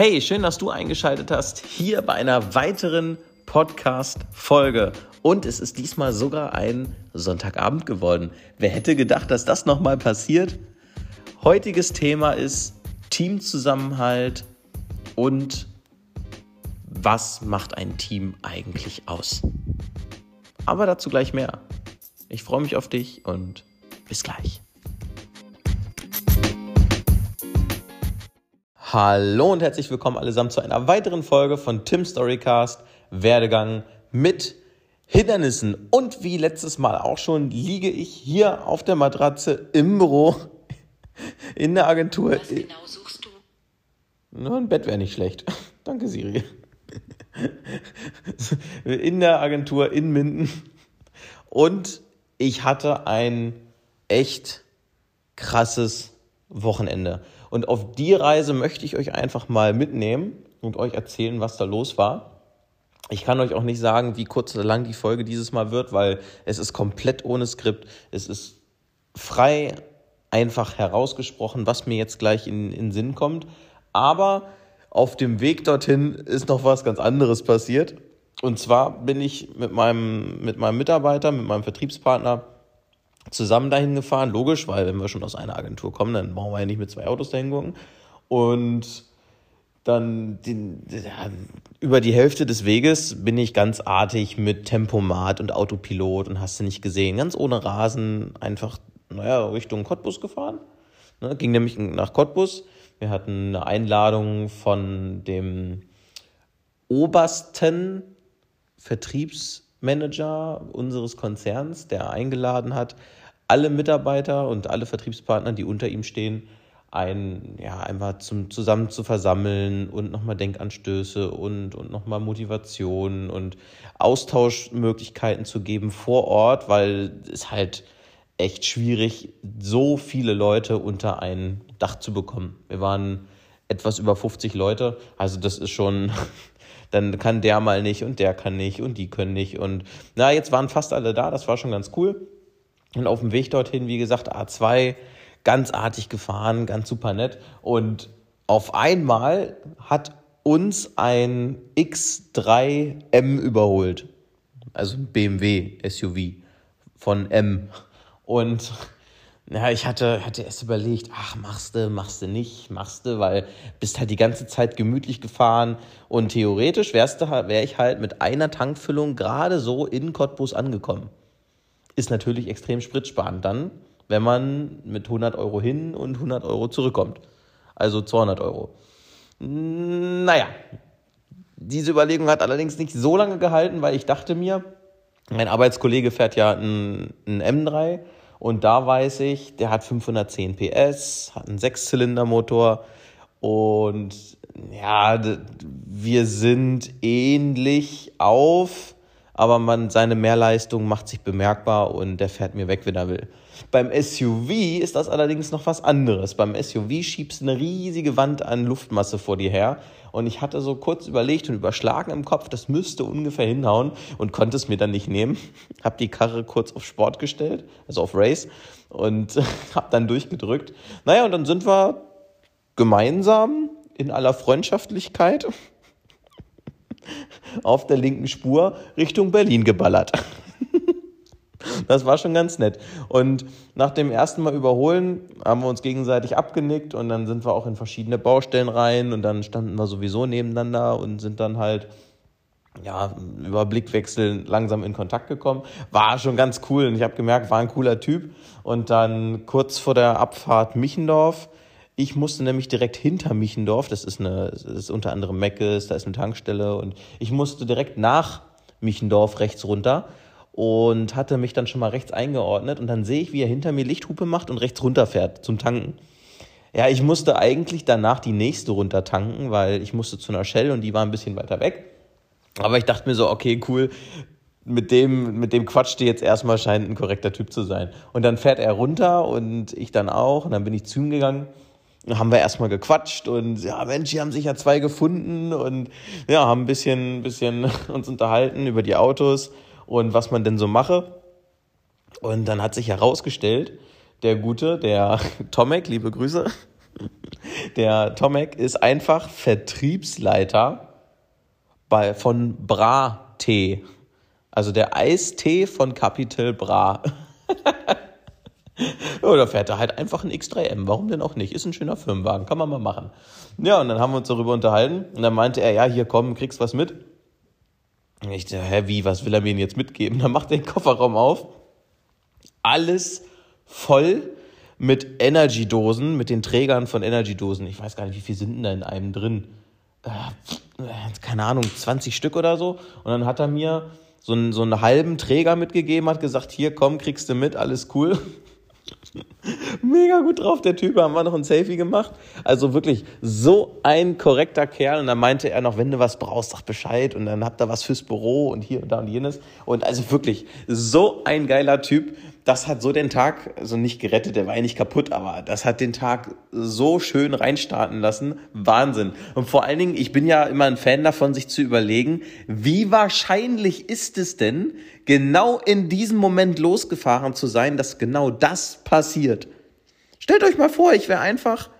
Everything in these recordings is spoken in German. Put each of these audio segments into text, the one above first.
Hey, schön, dass du eingeschaltet hast hier bei einer weiteren Podcast-Folge. Und es ist diesmal sogar ein Sonntagabend geworden. Wer hätte gedacht, dass das nochmal passiert? Heutiges Thema ist Teamzusammenhalt und was macht ein Team eigentlich aus? Aber dazu gleich mehr. Ich freue mich auf dich und bis gleich. Hallo und herzlich willkommen allesamt zu einer weiteren Folge von Tim Storycast Werdegang mit Hindernissen. Und wie letztes Mal auch schon, liege ich hier auf der Matratze im Büro in der Agentur. Was genau suchst du? Nur ein Bett wäre nicht schlecht. Danke, Siri. In der Agentur in Minden. Und ich hatte ein echt krasses Wochenende. Und auf die Reise möchte ich euch einfach mal mitnehmen und euch erzählen, was da los war. Ich kann euch auch nicht sagen, wie kurz oder lang die Folge dieses Mal wird, weil es ist komplett ohne Skript. Es ist frei einfach herausgesprochen, was mir jetzt gleich in, in Sinn kommt. Aber auf dem Weg dorthin ist noch was ganz anderes passiert. Und zwar bin ich mit meinem, mit meinem Mitarbeiter, mit meinem Vertriebspartner zusammen dahin gefahren. Logisch, weil wenn wir schon aus einer Agentur kommen, dann brauchen wir ja nicht mit zwei Autos dahin gucken. Und dann den, ja, über die Hälfte des Weges bin ich ganz artig mit Tempomat und Autopilot und hast du nicht gesehen, ganz ohne Rasen, einfach, naja, Richtung Cottbus gefahren. Ne, ging nämlich nach Cottbus. Wir hatten eine Einladung von dem obersten Vertriebsmanager unseres Konzerns, der eingeladen hat, alle Mitarbeiter und alle Vertriebspartner, die unter ihm stehen, ein, ja, einfach zum, zusammen zu versammeln und nochmal Denkanstöße und, und nochmal Motivation und Austauschmöglichkeiten zu geben vor Ort, weil es halt echt schwierig, so viele Leute unter ein Dach zu bekommen. Wir waren etwas über 50 Leute, also das ist schon, dann kann der mal nicht und der kann nicht und die können nicht und na, jetzt waren fast alle da, das war schon ganz cool. Und auf dem Weg dorthin, wie gesagt, A2, ganz artig gefahren, ganz super nett. Und auf einmal hat uns ein X3M überholt. Also ein BMW SUV von M. Und ja, ich hatte, hatte erst überlegt, ach, machst du, machst du nicht, machst du, weil bist halt die ganze Zeit gemütlich gefahren und theoretisch wäre ich halt mit einer Tankfüllung gerade so in Cottbus angekommen ist natürlich extrem spritsparend dann, wenn man mit 100 Euro hin und 100 Euro zurückkommt. Also 200 Euro. Naja, diese Überlegung hat allerdings nicht so lange gehalten, weil ich dachte mir, mein Arbeitskollege fährt ja einen, M3 und da weiß ich, der hat 510 PS, hat einen Sechszylindermotor. Und ja, wir sind ähnlich auf aber man, seine Mehrleistung macht sich bemerkbar und der fährt mir weg, wenn er will. Beim SUV ist das allerdings noch was anderes. Beim SUV schiebst du eine riesige Wand an Luftmasse vor dir her. Und ich hatte so kurz überlegt und überschlagen im Kopf, das müsste ungefähr hinhauen und konnte es mir dann nicht nehmen. Hab die Karre kurz auf Sport gestellt, also auf Race und hab dann durchgedrückt. Naja, und dann sind wir gemeinsam in aller Freundschaftlichkeit auf der linken Spur Richtung Berlin geballert. Das war schon ganz nett. Und nach dem ersten Mal überholen haben wir uns gegenseitig abgenickt und dann sind wir auch in verschiedene Baustellen rein und dann standen wir sowieso nebeneinander und sind dann halt ja, über Blickwechsel langsam in Kontakt gekommen. War schon ganz cool und ich habe gemerkt, war ein cooler Typ. Und dann kurz vor der Abfahrt Michendorf ich musste nämlich direkt hinter Michendorf, das ist, eine, das ist unter anderem Meckes, da ist eine Tankstelle und ich musste direkt nach Michendorf rechts runter und hatte mich dann schon mal rechts eingeordnet und dann sehe ich, wie er hinter mir Lichthupe macht und rechts runterfährt zum Tanken. Ja, ich musste eigentlich danach die nächste runter tanken, weil ich musste zu einer Shell und die war ein bisschen weiter weg. Aber ich dachte mir so, okay, cool, mit dem, mit dem quatschte jetzt erstmal scheint ein korrekter Typ zu sein. Und dann fährt er runter und ich dann auch und dann bin ich zu ihm gegangen haben wir erstmal gequatscht und ja, Mensch, hier haben sich ja zwei gefunden und ja, haben ein bisschen, bisschen uns unterhalten über die Autos und was man denn so mache. Und dann hat sich herausgestellt, der Gute, der Tomek, liebe Grüße, Der Tomek ist einfach Vertriebsleiter bei, von Bra Tee. Also der Eistee von Capital Bra. Oder fährt er halt einfach ein X3M. Warum denn auch nicht? Ist ein schöner Firmenwagen, kann man mal machen. Ja, und dann haben wir uns darüber unterhalten. Und dann meinte er, ja, hier komm, kriegst was mit. Und ich dachte, hä, wie, was will er mir denn jetzt mitgeben? Dann macht er den Kofferraum auf. Alles voll mit Energy-Dosen, mit den Trägern von Energy-Dosen. Ich weiß gar nicht, wie viel sind denn da in einem drin? Äh, keine Ahnung, 20 Stück oder so. Und dann hat er mir so einen, so einen halben Träger mitgegeben, hat gesagt, hier, komm, kriegst du mit, alles cool. Mega gut drauf, der Typ. Haben wir noch ein Selfie gemacht. Also wirklich so ein korrekter Kerl. Und dann meinte er noch, wenn du was brauchst, sag Bescheid. Und dann habt ihr was fürs Büro und hier und da und jenes. Und also wirklich so ein geiler Typ das hat so den Tag, also nicht gerettet, der war nicht kaputt, aber das hat den Tag so schön reinstarten lassen. Wahnsinn. Und vor allen Dingen, ich bin ja immer ein Fan davon, sich zu überlegen, wie wahrscheinlich ist es denn, genau in diesem Moment losgefahren zu sein, dass genau das passiert. Stellt euch mal vor, ich wäre einfach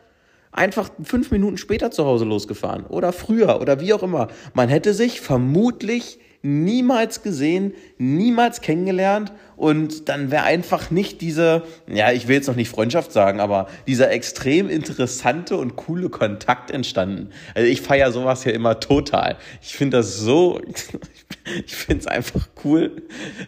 einfach fünf Minuten später zu Hause losgefahren oder früher oder wie auch immer. Man hätte sich vermutlich niemals gesehen, niemals kennengelernt und dann wäre einfach nicht diese, ja, ich will jetzt noch nicht Freundschaft sagen, aber dieser extrem interessante und coole Kontakt entstanden. Also ich feiere sowas ja immer total. Ich finde das so, ich finde es einfach cool,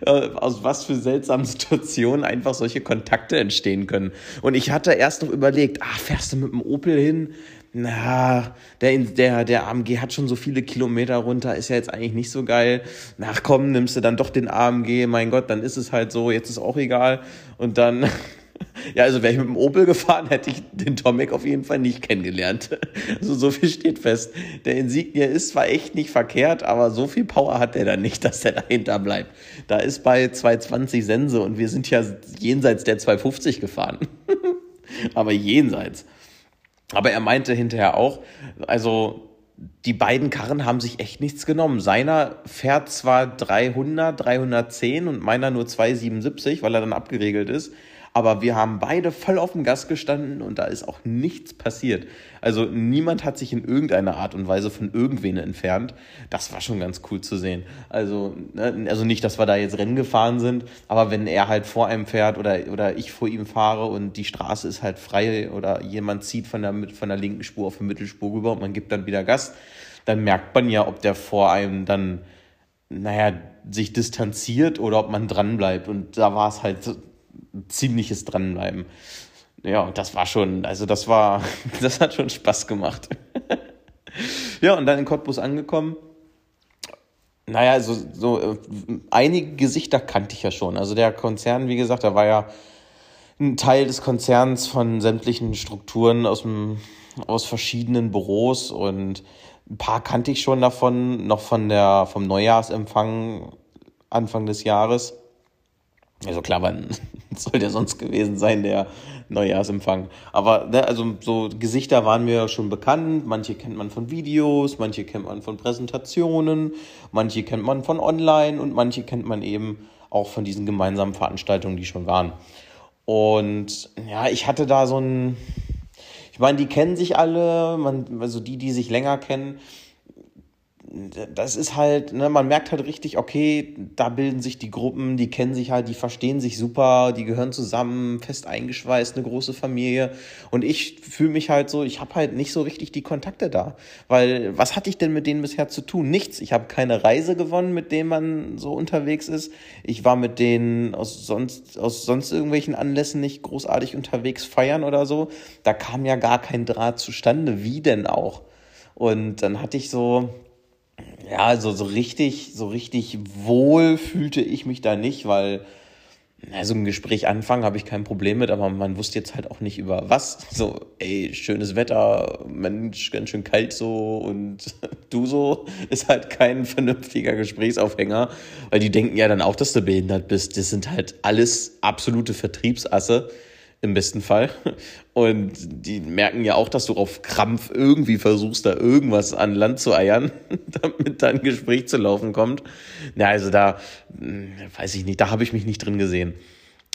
äh, aus was für seltsamen Situationen einfach solche Kontakte entstehen können. Und ich hatte erst noch überlegt, ah, fährst du mit dem Opel hin? Na, der, der, der AMG hat schon so viele Kilometer runter, ist ja jetzt eigentlich nicht so geil. Ach komm, nimmst du dann doch den AMG, mein Gott, dann ist es halt so, jetzt ist auch egal. Und dann, ja, also wäre ich mit dem Opel gefahren, hätte ich den Tomek auf jeden Fall nicht kennengelernt. Also so viel steht fest. Der Insignia ist zwar echt nicht verkehrt, aber so viel Power hat der dann nicht, dass der dahinter bleibt. Da ist bei 220 Sense und wir sind ja jenseits der 250 gefahren. aber jenseits. Aber er meinte hinterher auch, also die beiden Karren haben sich echt nichts genommen. Seiner fährt zwar 300, 310 und meiner nur 277, weil er dann abgeregelt ist. Aber wir haben beide voll auf dem Gas gestanden und da ist auch nichts passiert. Also niemand hat sich in irgendeiner Art und Weise von irgendwen entfernt. Das war schon ganz cool zu sehen. Also, ne, also nicht, dass wir da jetzt Rennen gefahren sind, aber wenn er halt vor einem fährt oder, oder ich vor ihm fahre und die Straße ist halt frei oder jemand zieht von der, von der linken Spur auf die Mittelspur rüber und man gibt dann wieder Gas, dann merkt man ja, ob der vor einem dann, naja, sich distanziert oder ob man dran bleibt. Und da war es halt ziemliches Dranbleiben. Ja, und das war schon, also das war, das hat schon Spaß gemacht. ja, und dann in Cottbus angekommen. Naja, so, so äh, einige Gesichter kannte ich ja schon. Also der Konzern, wie gesagt, da war ja ein Teil des Konzerns von sämtlichen Strukturen aus, dem, aus verschiedenen Büros und ein paar kannte ich schon davon, noch von der, vom Neujahrsempfang Anfang des Jahres. Also klar, wann soll der sonst gewesen sein, der Neujahrsempfang? Aber ne, also so Gesichter waren mir schon bekannt. Manche kennt man von Videos, manche kennt man von Präsentationen, manche kennt man von online und manche kennt man eben auch von diesen gemeinsamen Veranstaltungen, die schon waren. Und ja, ich hatte da so ein, ich meine, die kennen sich alle, man, also die, die sich länger kennen, das ist halt, ne, man merkt halt richtig, okay, da bilden sich die Gruppen, die kennen sich halt, die verstehen sich super, die gehören zusammen, fest eingeschweißt, eine große Familie. Und ich fühle mich halt so, ich habe halt nicht so richtig die Kontakte da. Weil was hatte ich denn mit denen bisher zu tun? Nichts. Ich habe keine Reise gewonnen, mit denen man so unterwegs ist. Ich war mit denen aus sonst, aus sonst irgendwelchen Anlässen nicht großartig unterwegs feiern oder so. Da kam ja gar kein Draht zustande. Wie denn auch? Und dann hatte ich so, ja, also so richtig, so richtig wohl fühlte ich mich da nicht, weil also ein Gespräch anfangen habe ich kein Problem mit, aber man wusste jetzt halt auch nicht über was. So, ey, schönes Wetter, Mensch, ganz schön kalt so und du so, ist halt kein vernünftiger Gesprächsaufhänger, weil die denken ja dann auch, dass du behindert bist. Das sind halt alles absolute Vertriebsasse im besten Fall. Und die merken ja auch, dass du auf Krampf irgendwie versuchst, da irgendwas an Land zu eiern, damit da ein Gespräch zu laufen kommt. Na, also da, hm, weiß ich nicht, da habe ich mich nicht drin gesehen.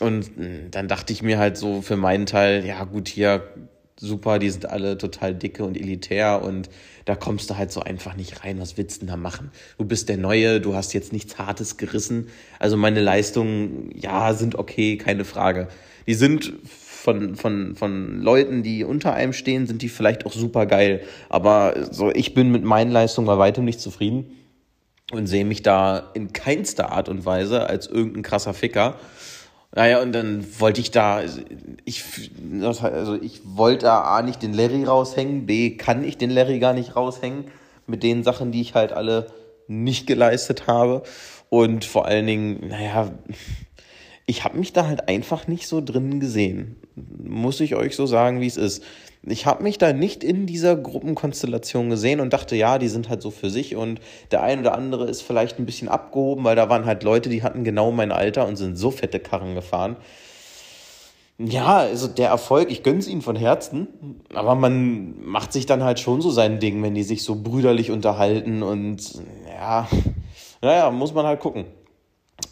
Und hm, dann dachte ich mir halt so für meinen Teil, ja gut, hier super, die sind alle total dicke und elitär und da kommst du halt so einfach nicht rein. Was willst du denn da machen? Du bist der Neue, du hast jetzt nichts Hartes gerissen. Also meine Leistungen, ja, sind okay, keine Frage. Die sind von, von, von Leuten, die unter einem stehen, sind die vielleicht auch super geil. Aber so, ich bin mit meinen Leistungen bei weitem nicht zufrieden und sehe mich da in keinster Art und Weise als irgendein krasser Ficker. Naja, und dann wollte ich da, ich, also ich wollte A nicht den Larry raushängen, B kann ich den Larry gar nicht raushängen mit den Sachen, die ich halt alle nicht geleistet habe. Und vor allen Dingen, naja, ich habe mich da halt einfach nicht so drin gesehen. Muss ich euch so sagen, wie es ist ich habe mich da nicht in dieser Gruppenkonstellation gesehen und dachte, ja, die sind halt so für sich und der ein oder andere ist vielleicht ein bisschen abgehoben, weil da waren halt Leute, die hatten genau mein Alter und sind so fette Karren gefahren. Ja, also der Erfolg, ich gönn's ihnen von Herzen, aber man macht sich dann halt schon so sein Ding, wenn die sich so brüderlich unterhalten und ja, naja, muss man halt gucken.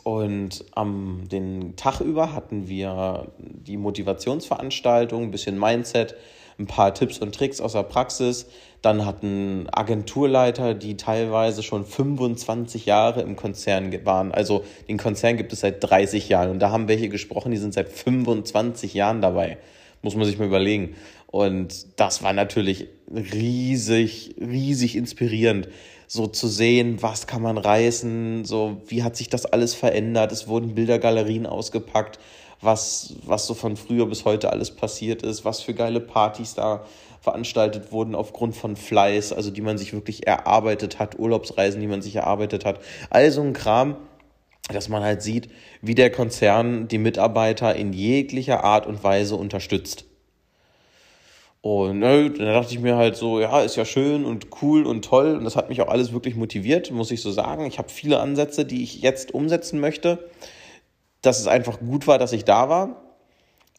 Und am den Tag über hatten wir die Motivationsveranstaltung, ein bisschen Mindset, ein paar Tipps und Tricks aus der Praxis. Dann hatten Agenturleiter, die teilweise schon 25 Jahre im Konzern waren. Also den Konzern gibt es seit 30 Jahren. Und da haben welche gesprochen, die sind seit 25 Jahren dabei. Muss man sich mal überlegen. Und das war natürlich riesig, riesig inspirierend so zu sehen, was kann man reißen, so wie hat sich das alles verändert. Es wurden Bildergalerien ausgepackt was, was so von früher bis heute alles passiert ist, was für geile Partys da veranstaltet wurden aufgrund von Fleiß, also die man sich wirklich erarbeitet hat, Urlaubsreisen, die man sich erarbeitet hat. Also ein Kram, dass man halt sieht, wie der Konzern die Mitarbeiter in jeglicher Art und Weise unterstützt. Und ne, dann dachte ich mir halt so, ja, ist ja schön und cool und toll. Und das hat mich auch alles wirklich motiviert, muss ich so sagen. Ich habe viele Ansätze, die ich jetzt umsetzen möchte dass es einfach gut war, dass ich da war.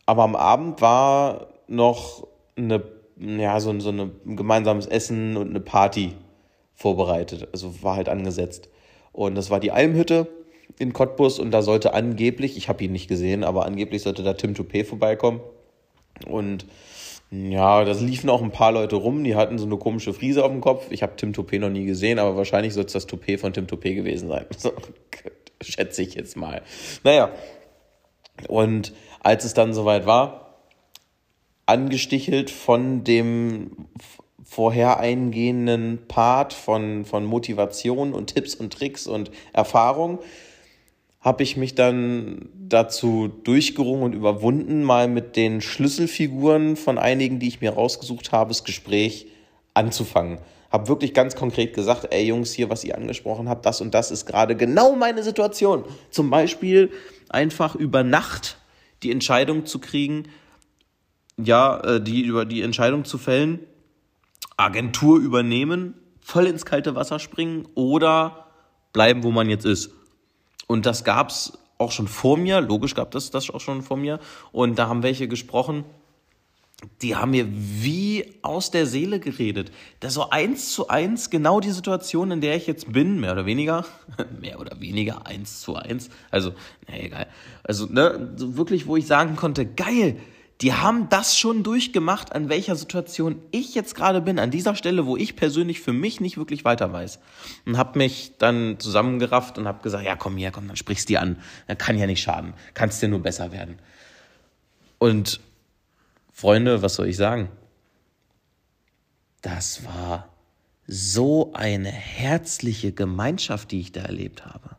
Aber am Abend war noch eine, ja, so, so ein gemeinsames Essen und eine Party vorbereitet. Also war halt angesetzt. Und das war die Almhütte in Cottbus und da sollte angeblich, ich habe ihn nicht gesehen, aber angeblich sollte da Tim Toupé vorbeikommen. Und ja, da liefen auch ein paar Leute rum, die hatten so eine komische Friese auf dem Kopf. Ich habe Tim Toupé noch nie gesehen, aber wahrscheinlich soll es das Toupé von Tim Toupé gewesen sein. So, schätze ich jetzt mal. Naja, und als es dann soweit war, angestichelt von dem vorher eingehenden Part von, von Motivation und Tipps und Tricks und Erfahrung, habe ich mich dann dazu durchgerungen und überwunden, mal mit den Schlüsselfiguren von einigen, die ich mir rausgesucht habe, das Gespräch anzufangen habe wirklich ganz konkret gesagt, ey Jungs, hier, was ihr angesprochen habt, das und das ist gerade genau meine Situation. Zum Beispiel einfach über Nacht die Entscheidung zu kriegen, ja, äh, die über die Entscheidung zu fällen, Agentur übernehmen, voll ins kalte Wasser springen oder bleiben, wo man jetzt ist. Und das gab's auch schon vor mir, logisch gab das das auch schon vor mir. Und da haben welche gesprochen, die haben mir wie aus der Seele geredet. Das so eins zu eins genau die Situation, in der ich jetzt bin, mehr oder weniger, mehr oder weniger eins zu eins. Also, na egal. Also, ne, so wirklich, wo ich sagen konnte, geil, die haben das schon durchgemacht, an welcher Situation ich jetzt gerade bin, an dieser Stelle, wo ich persönlich für mich nicht wirklich weiter weiß. Und habe mich dann zusammengerafft und habe gesagt, ja, komm her, komm, dann sprichst du die an. Das kann ja nicht schaden. Kannst dir nur besser werden. Und Freunde, was soll ich sagen? Das war so eine herzliche Gemeinschaft, die ich da erlebt habe.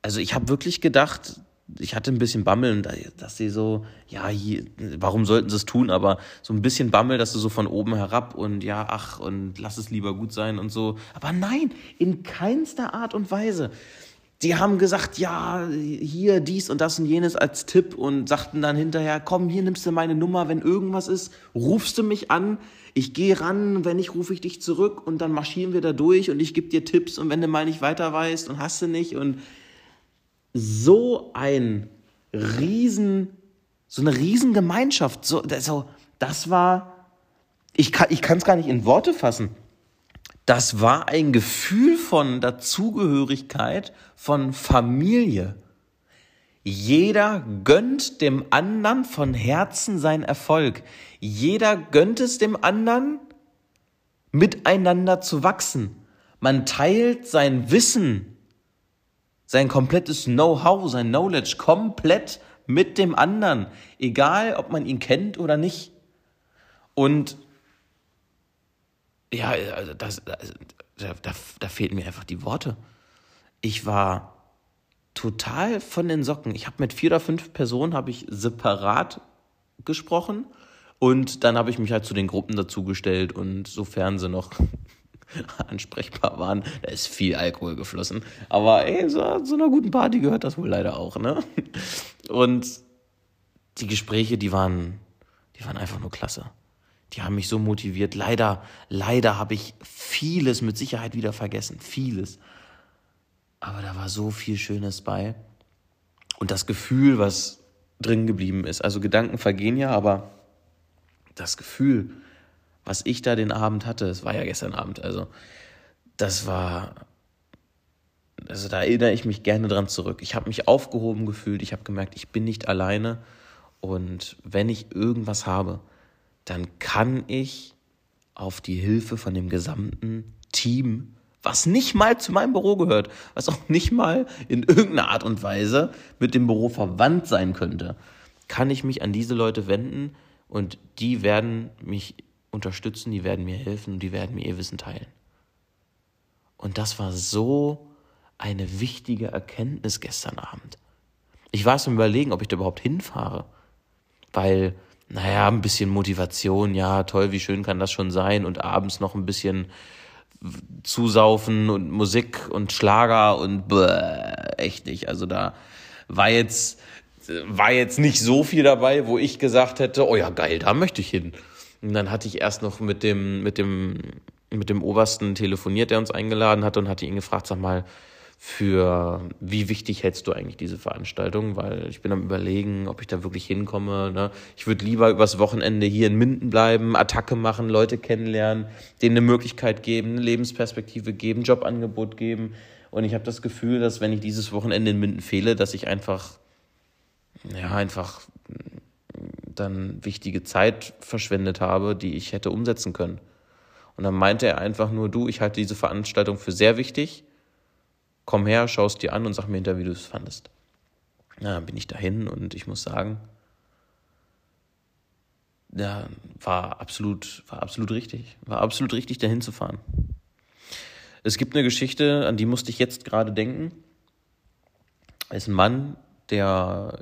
Also ich habe wirklich gedacht, ich hatte ein bisschen Bammel, dass sie so, ja, hier, warum sollten sie es tun, aber so ein bisschen Bammel, dass du so von oben herab und ja, ach, und lass es lieber gut sein und so. Aber nein, in keinster Art und Weise. Die haben gesagt, ja, hier dies und das und jenes als Tipp und sagten dann hinterher, komm, hier nimmst du meine Nummer, wenn irgendwas ist, rufst du mich an, ich gehe ran, wenn nicht, rufe ich dich zurück und dann marschieren wir da durch und ich gebe dir Tipps und wenn du mal nicht weiter weißt und hast du nicht und so ein riesen, so eine riesen Gemeinschaft, so, so das war, ich kann ich es gar nicht in Worte fassen das war ein Gefühl von Dazugehörigkeit, von Familie. Jeder gönnt dem anderen von Herzen seinen Erfolg. Jeder gönnt es dem anderen, miteinander zu wachsen. Man teilt sein Wissen, sein komplettes Know-how, sein Knowledge komplett mit dem anderen, egal ob man ihn kennt oder nicht. Und ja, also das, das, da, da, da fehlten mir einfach die Worte. Ich war total von den Socken. Ich habe mit vier oder fünf Personen habe ich separat gesprochen und dann habe ich mich halt zu den Gruppen dazugestellt und sofern sie noch ansprechbar waren, da ist viel Alkohol geflossen. Aber ey, so, so einer guten Party gehört das wohl leider auch, ne? Und die Gespräche, die waren, die waren einfach nur klasse. Die haben mich so motiviert. Leider, leider habe ich vieles mit Sicherheit wieder vergessen. Vieles. Aber da war so viel Schönes bei. Und das Gefühl, was drin geblieben ist. Also Gedanken vergehen ja, aber das Gefühl, was ich da den Abend hatte, es war ja gestern Abend, also das war, also da erinnere ich mich gerne dran zurück. Ich habe mich aufgehoben gefühlt, ich habe gemerkt, ich bin nicht alleine und wenn ich irgendwas habe, dann kann ich auf die Hilfe von dem gesamten Team, was nicht mal zu meinem Büro gehört, was auch nicht mal in irgendeiner Art und Weise mit dem Büro verwandt sein könnte, kann ich mich an diese Leute wenden und die werden mich unterstützen, die werden mir helfen und die werden mir ihr Wissen teilen. Und das war so eine wichtige Erkenntnis gestern Abend. Ich war es im Überlegen, ob ich da überhaupt hinfahre, weil naja, ein bisschen Motivation, ja, toll, wie schön kann das schon sein und abends noch ein bisschen zusaufen und Musik und Schlager und bäh, echt nicht. Also da war jetzt, war jetzt nicht so viel dabei, wo ich gesagt hätte, oh ja, geil, da möchte ich hin. Und dann hatte ich erst noch mit dem, mit dem, mit dem Obersten telefoniert, der uns eingeladen hat und hatte ihn gefragt, sag mal, für wie wichtig hältst du eigentlich diese Veranstaltung? Weil ich bin am überlegen, ob ich da wirklich hinkomme. Ne? Ich würde lieber übers Wochenende hier in Minden bleiben, Attacke machen, Leute kennenlernen, denen eine Möglichkeit geben, eine Lebensperspektive geben, Jobangebot geben. Und ich habe das Gefühl, dass wenn ich dieses Wochenende in Minden fehle, dass ich einfach, ja, einfach dann wichtige Zeit verschwendet habe, die ich hätte umsetzen können. Und dann meinte er einfach nur, du, ich halte diese Veranstaltung für sehr wichtig komm her, schau es dir an und sag mir hinterher, wie du es fandest. Ja, dann bin ich dahin und ich muss sagen, ja, war absolut, war absolut richtig. War absolut richtig, dahin zu fahren. Es gibt eine Geschichte, an die musste ich jetzt gerade denken. Es ist ein Mann, der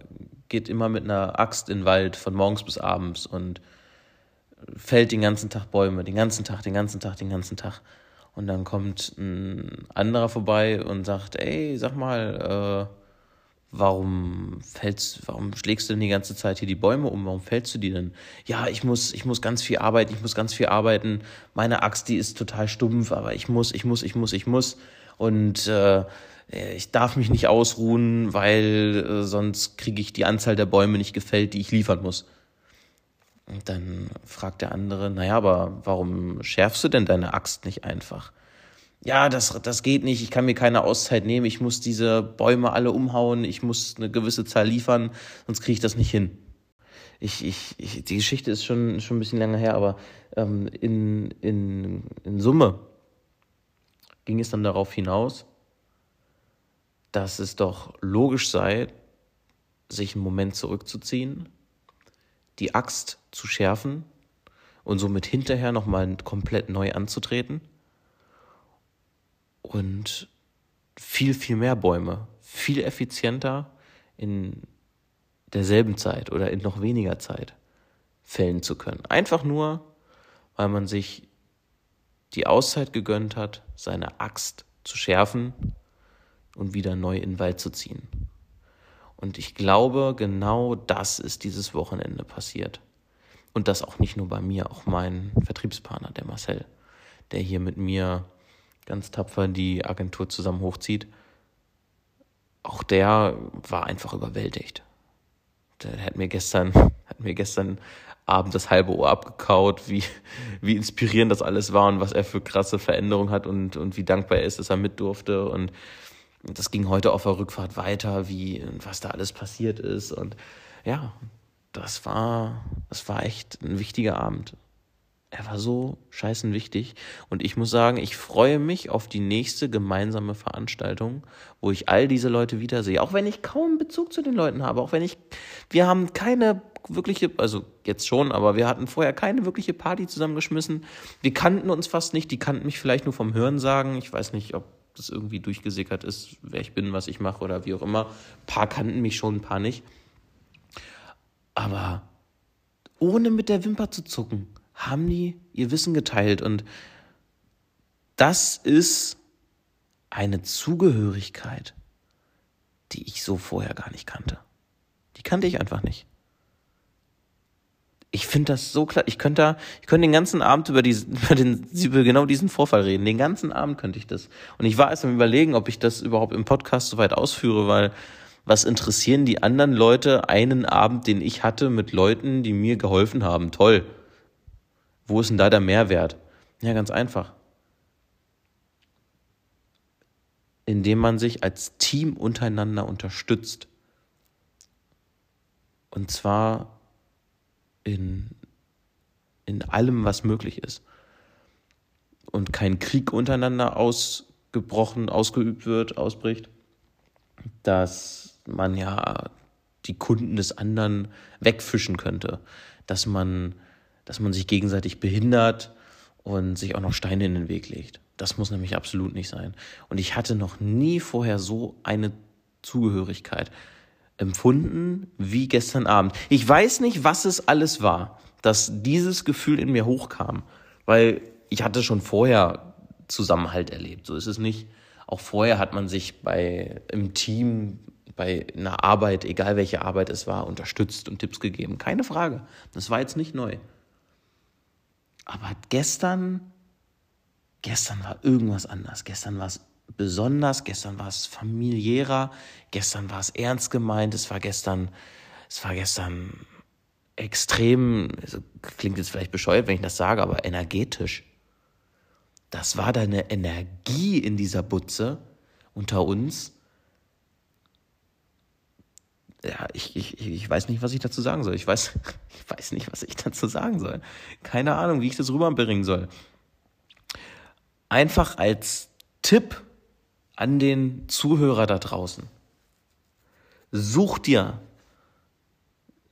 geht immer mit einer Axt in den Wald von morgens bis abends und fällt den ganzen Tag Bäume, den ganzen Tag, den ganzen Tag, den ganzen Tag. Und dann kommt ein anderer vorbei und sagt, ey, sag mal, äh, warum fällst, warum schlägst du denn die ganze Zeit hier die Bäume um? Warum fällst du die denn? Ja, ich muss, ich muss ganz viel arbeiten, ich muss ganz viel arbeiten. Meine Axt, die ist total stumpf, aber ich muss, ich muss, ich muss, ich muss. Und äh, ich darf mich nicht ausruhen, weil äh, sonst kriege ich die Anzahl der Bäume nicht gefällt, die ich liefern muss. Und dann fragt der andere, naja, aber warum schärfst du denn deine Axt nicht einfach? Ja, das, das geht nicht, ich kann mir keine Auszeit nehmen, ich muss diese Bäume alle umhauen, ich muss eine gewisse Zahl liefern, sonst kriege ich das nicht hin. Ich, ich, ich, die Geschichte ist schon, schon ein bisschen länger her, aber ähm, in, in, in Summe ging es dann darauf hinaus, dass es doch logisch sei, sich einen Moment zurückzuziehen, die Axt zu schärfen und somit hinterher nochmal komplett neu anzutreten. Und viel, viel mehr Bäume, viel effizienter in derselben Zeit oder in noch weniger Zeit fällen zu können. Einfach nur, weil man sich die Auszeit gegönnt hat, seine Axt zu schärfen und wieder neu in den Wald zu ziehen. Und ich glaube, genau das ist dieses Wochenende passiert. Und das auch nicht nur bei mir, auch mein Vertriebspartner, der Marcel, der hier mit mir ganz tapfer die Agentur zusammen hochzieht. Auch der war einfach überwältigt. Der hat mir gestern, hat mir gestern Abend das halbe Ohr abgekaut, wie, wie inspirierend das alles war und was er für krasse Veränderungen hat und, und wie dankbar er ist, dass er mit durfte. Und das ging heute auf der Rückfahrt weiter, wie, was da alles passiert ist. Und ja, das war, das war echt ein wichtiger Abend. Er war so scheißen wichtig. Und ich muss sagen, ich freue mich auf die nächste gemeinsame Veranstaltung, wo ich all diese Leute wiedersehe. Auch wenn ich kaum Bezug zu den Leuten habe. Auch wenn ich, wir haben keine wirkliche, also jetzt schon, aber wir hatten vorher keine wirkliche Party zusammengeschmissen. Wir kannten uns fast nicht. Die kannten mich vielleicht nur vom Hören sagen. Ich weiß nicht, ob das irgendwie durchgesickert ist, wer ich bin, was ich mache oder wie auch immer. Ein paar kannten mich schon, ein paar nicht. Aber ohne mit der Wimper zu zucken haben die ihr Wissen geteilt. Und das ist eine Zugehörigkeit, die ich so vorher gar nicht kannte. Die kannte ich einfach nicht. Ich finde das so klar. Ich könnte da, ich könnte den ganzen Abend über diesen, über den, über genau diesen Vorfall reden. Den ganzen Abend könnte ich das. Und ich war erst am überlegen, ob ich das überhaupt im Podcast so weit ausführe, weil was interessieren die anderen Leute einen Abend, den ich hatte mit Leuten, die mir geholfen haben? Toll. Wo ist denn da der Mehrwert? Ja, ganz einfach. Indem man sich als Team untereinander unterstützt. Und zwar in, in allem, was möglich ist. Und kein Krieg untereinander ausgebrochen, ausgeübt wird, ausbricht. Dass man ja die Kunden des anderen wegfischen könnte. Dass man dass man sich gegenseitig behindert und sich auch noch Steine in den Weg legt. Das muss nämlich absolut nicht sein. Und ich hatte noch nie vorher so eine Zugehörigkeit empfunden wie gestern Abend. Ich weiß nicht, was es alles war, dass dieses Gefühl in mir hochkam, weil ich hatte schon vorher Zusammenhalt erlebt. So ist es nicht. Auch vorher hat man sich bei im Team bei einer Arbeit, egal welche Arbeit es war, unterstützt und Tipps gegeben. Keine Frage. Das war jetzt nicht neu. Aber gestern, gestern war irgendwas anders. Gestern war es besonders, gestern war es familiärer, gestern war es ernst gemeint, es war gestern, es war gestern extrem, also klingt jetzt vielleicht bescheuert, wenn ich das sage, aber energetisch. Das war da eine Energie in dieser Butze unter uns, ja, ich, ich, ich weiß nicht, was ich dazu sagen soll. Ich weiß, ich weiß nicht, was ich dazu sagen soll. Keine Ahnung, wie ich das rüberbringen soll. Einfach als Tipp an den Zuhörer da draußen. Such dir,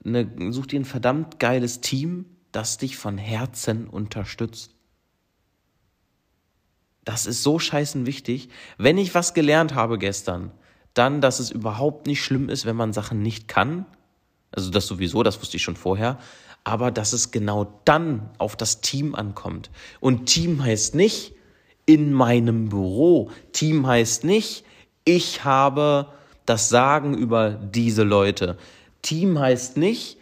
eine, such dir ein verdammt geiles Team, das dich von Herzen unterstützt. Das ist so scheißen wichtig. Wenn ich was gelernt habe gestern, dann, dass es überhaupt nicht schlimm ist, wenn man Sachen nicht kann. Also das sowieso, das wusste ich schon vorher. Aber dass es genau dann auf das Team ankommt. Und Team heißt nicht in meinem Büro. Team heißt nicht, ich habe das Sagen über diese Leute. Team heißt nicht,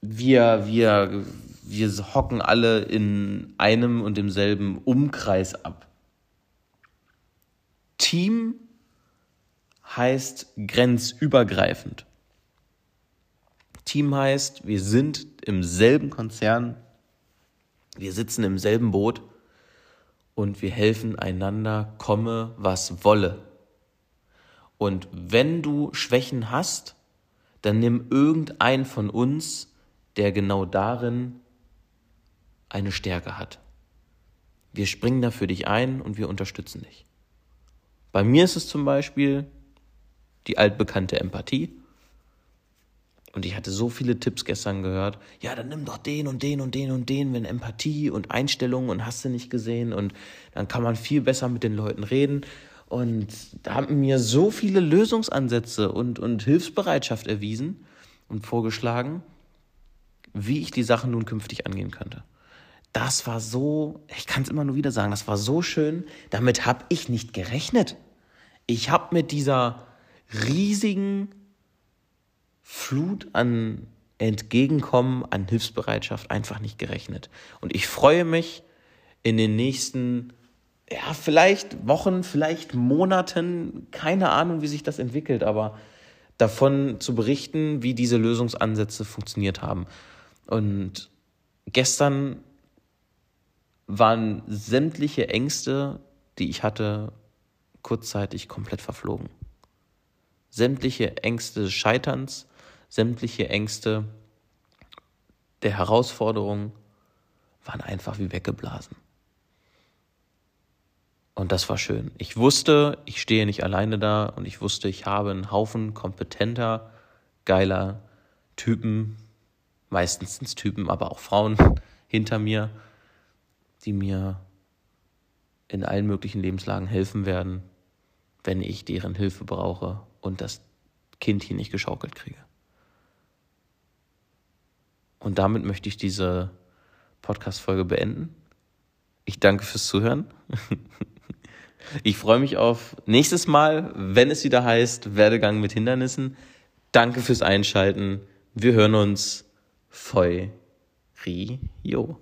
wir, wir, wir hocken alle in einem und demselben Umkreis ab. Team heißt grenzübergreifend. Team heißt, wir sind im selben Konzern, wir sitzen im selben Boot und wir helfen einander, komme was wolle. Und wenn du Schwächen hast, dann nimm irgendeinen von uns, der genau darin eine Stärke hat. Wir springen da für dich ein und wir unterstützen dich. Bei mir ist es zum Beispiel die altbekannte Empathie. Und ich hatte so viele Tipps gestern gehört. Ja, dann nimm doch den und den und den und den, wenn Empathie und Einstellung und hast du nicht gesehen. Und dann kann man viel besser mit den Leuten reden. Und da haben mir so viele Lösungsansätze und, und Hilfsbereitschaft erwiesen und vorgeschlagen, wie ich die Sachen nun künftig angehen könnte. Das war so, ich kann es immer nur wieder sagen, das war so schön. Damit habe ich nicht gerechnet. Ich habe mit dieser riesigen Flut an Entgegenkommen, an Hilfsbereitschaft einfach nicht gerechnet. Und ich freue mich in den nächsten, ja, vielleicht Wochen, vielleicht Monaten, keine Ahnung, wie sich das entwickelt, aber davon zu berichten, wie diese Lösungsansätze funktioniert haben. Und gestern waren sämtliche Ängste, die ich hatte, kurzzeitig komplett verflogen. Sämtliche Ängste des Scheiterns, sämtliche Ängste der Herausforderung waren einfach wie weggeblasen. Und das war schön. Ich wusste, ich stehe nicht alleine da und ich wusste, ich habe einen Haufen kompetenter, geiler Typen, meistens sind Typen, aber auch Frauen hinter mir, die mir in allen möglichen Lebenslagen helfen werden, wenn ich deren Hilfe brauche und das Kind hier nicht geschaukelt kriege. Und damit möchte ich diese Podcast-Folge beenden. Ich danke fürs Zuhören. Ich freue mich auf nächstes Mal, wenn es wieder heißt Werdegang mit Hindernissen. Danke fürs Einschalten. Wir hören uns. Feu Rio.